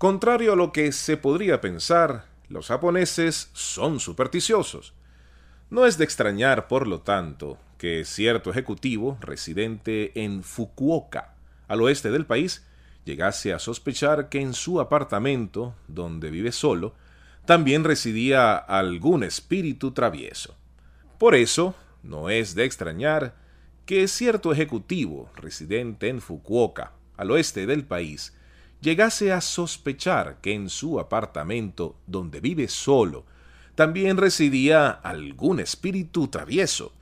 Contrario a lo que se podría pensar, los japoneses son supersticiosos. No es de extrañar, por lo tanto, que cierto ejecutivo residente en Fukuoka, al oeste del país, llegase a sospechar que en su apartamento, donde vive solo, también residía algún espíritu travieso. Por eso, no es de extrañar que cierto ejecutivo residente en Fukuoka, al oeste del país, llegase a sospechar que en su apartamento, donde vive solo, también residía algún espíritu travieso.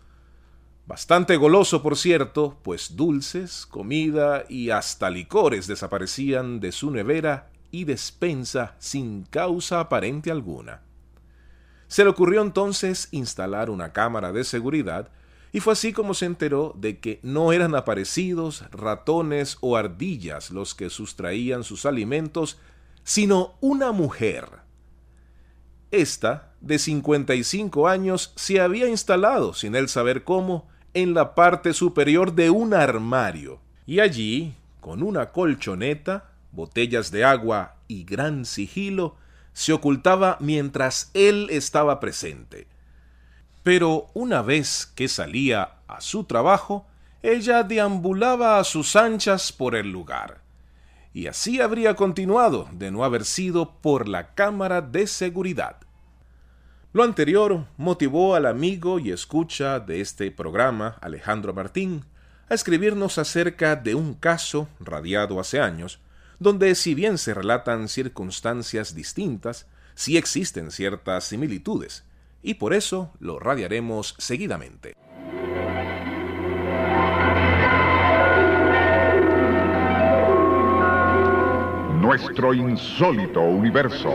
Bastante goloso, por cierto, pues dulces, comida y hasta licores desaparecían de su nevera y despensa sin causa aparente alguna. Se le ocurrió entonces instalar una cámara de seguridad y fue así como se enteró de que no eran aparecidos ratones o ardillas los que sustraían sus alimentos, sino una mujer. Esta, de 55 años, se había instalado, sin él saber cómo, en la parte superior de un armario, y allí, con una colchoneta, botellas de agua y gran sigilo, se ocultaba mientras él estaba presente pero una vez que salía a su trabajo, ella deambulaba a sus anchas por el lugar. Y así habría continuado de no haber sido por la cámara de seguridad. Lo anterior motivó al amigo y escucha de este programa, Alejandro Martín, a escribirnos acerca de un caso radiado hace años, donde si bien se relatan circunstancias distintas, sí existen ciertas similitudes, y por eso lo radiaremos seguidamente. Nuestro insólito universo.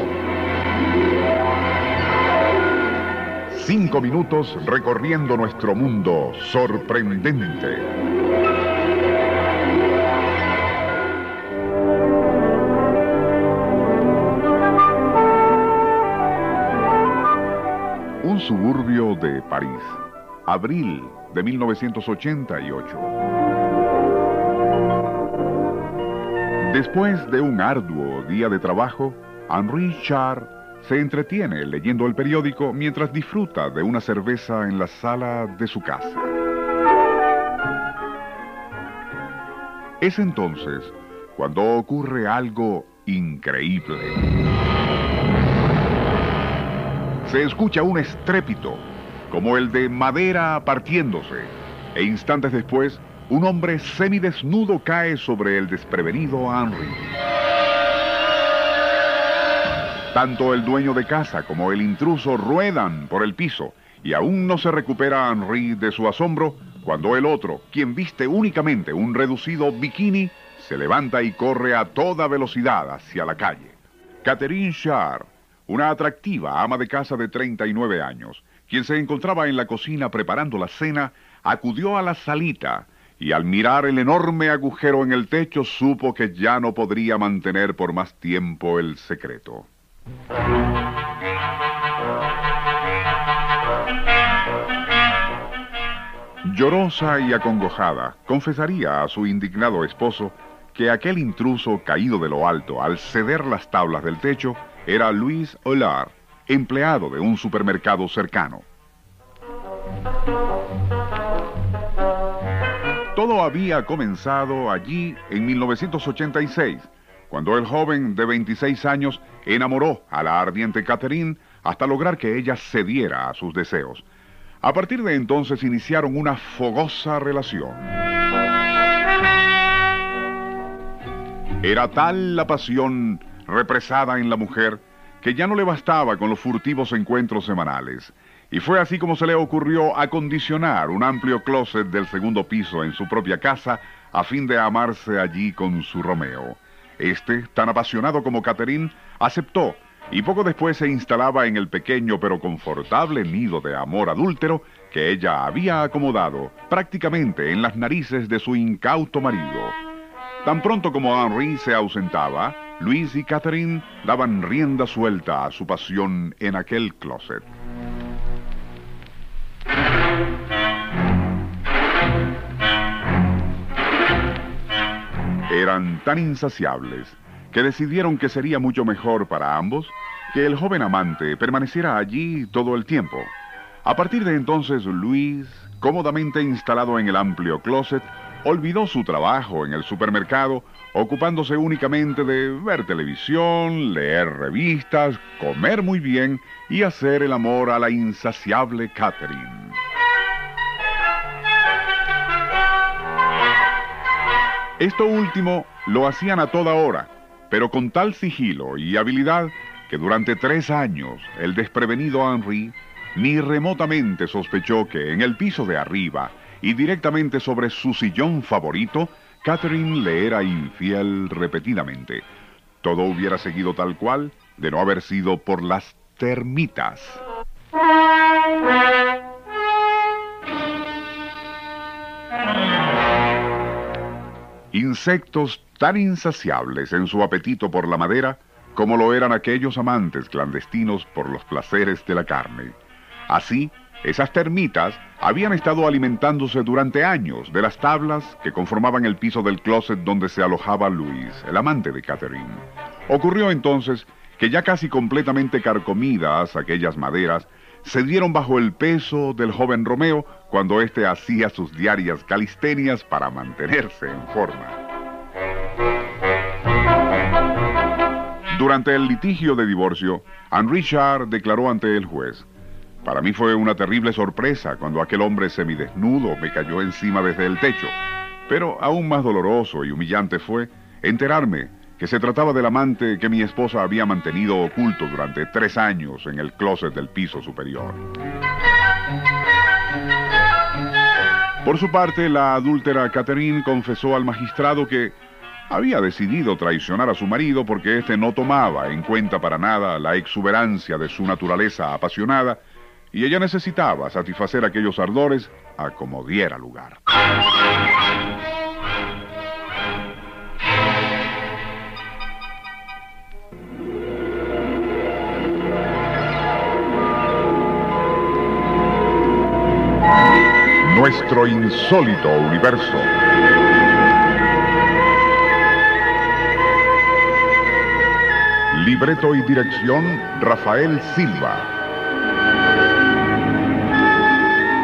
Cinco minutos recorriendo nuestro mundo sorprendente. París, abril de 1988. Después de un arduo día de trabajo, Henri Char se entretiene leyendo el periódico mientras disfruta de una cerveza en la sala de su casa. Es entonces cuando ocurre algo increíble se escucha un estrépito, como el de madera partiéndose, e instantes después, un hombre semidesnudo cae sobre el desprevenido Henry. Tanto el dueño de casa como el intruso ruedan por el piso y aún no se recupera Henry de su asombro cuando el otro, quien viste únicamente un reducido bikini, se levanta y corre a toda velocidad hacia la calle. Catherine Char, una atractiva ama de casa de 39 años, quien se encontraba en la cocina preparando la cena, acudió a la salita y al mirar el enorme agujero en el techo supo que ya no podría mantener por más tiempo el secreto. Llorosa y acongojada, confesaría a su indignado esposo que aquel intruso caído de lo alto al ceder las tablas del techo era Luis Olar, empleado de un supermercado cercano. Todo había comenzado allí en 1986, cuando el joven de 26 años enamoró a la ardiente Catherine hasta lograr que ella cediera a sus deseos. A partir de entonces iniciaron una fogosa relación. Era tal la pasión represada en la mujer, que ya no le bastaba con los furtivos encuentros semanales. Y fue así como se le ocurrió acondicionar un amplio closet del segundo piso en su propia casa a fin de amarse allí con su Romeo. Este, tan apasionado como Catherine, aceptó y poco después se instalaba en el pequeño pero confortable nido de amor adúltero que ella había acomodado prácticamente en las narices de su incauto marido. Tan pronto como Henri se ausentaba, Luis y Catherine daban rienda suelta a su pasión en aquel closet. Eran tan insaciables que decidieron que sería mucho mejor para ambos que el joven amante permaneciera allí todo el tiempo. A partir de entonces, Luis, cómodamente instalado en el amplio closet, olvidó su trabajo en el supermercado, ocupándose únicamente de ver televisión, leer revistas, comer muy bien y hacer el amor a la insaciable Catherine. Esto último lo hacían a toda hora, pero con tal sigilo y habilidad que durante tres años el desprevenido Henry ni remotamente sospechó que en el piso de arriba y directamente sobre su sillón favorito, Catherine le era infiel repetidamente. Todo hubiera seguido tal cual de no haber sido por las termitas. Insectos tan insaciables en su apetito por la madera como lo eran aquellos amantes clandestinos por los placeres de la carne. Así, esas termitas habían estado alimentándose durante años de las tablas que conformaban el piso del closet donde se alojaba Luis, el amante de Catherine. Ocurrió entonces que ya casi completamente carcomidas aquellas maderas, se dieron bajo el peso del joven Romeo cuando éste hacía sus diarias calistenias para mantenerse en forma. Durante el litigio de divorcio, Henri Richard declaró ante el juez, para mí fue una terrible sorpresa cuando aquel hombre semidesnudo me cayó encima desde el techo, pero aún más doloroso y humillante fue enterarme que se trataba del amante que mi esposa había mantenido oculto durante tres años en el closet del piso superior. Por su parte, la adúltera Catherine confesó al magistrado que había decidido traicionar a su marido porque éste no tomaba en cuenta para nada la exuberancia de su naturaleza apasionada y ella necesitaba satisfacer aquellos ardores a como diera lugar. Nuestro insólito universo. Libreto y dirección Rafael Silva.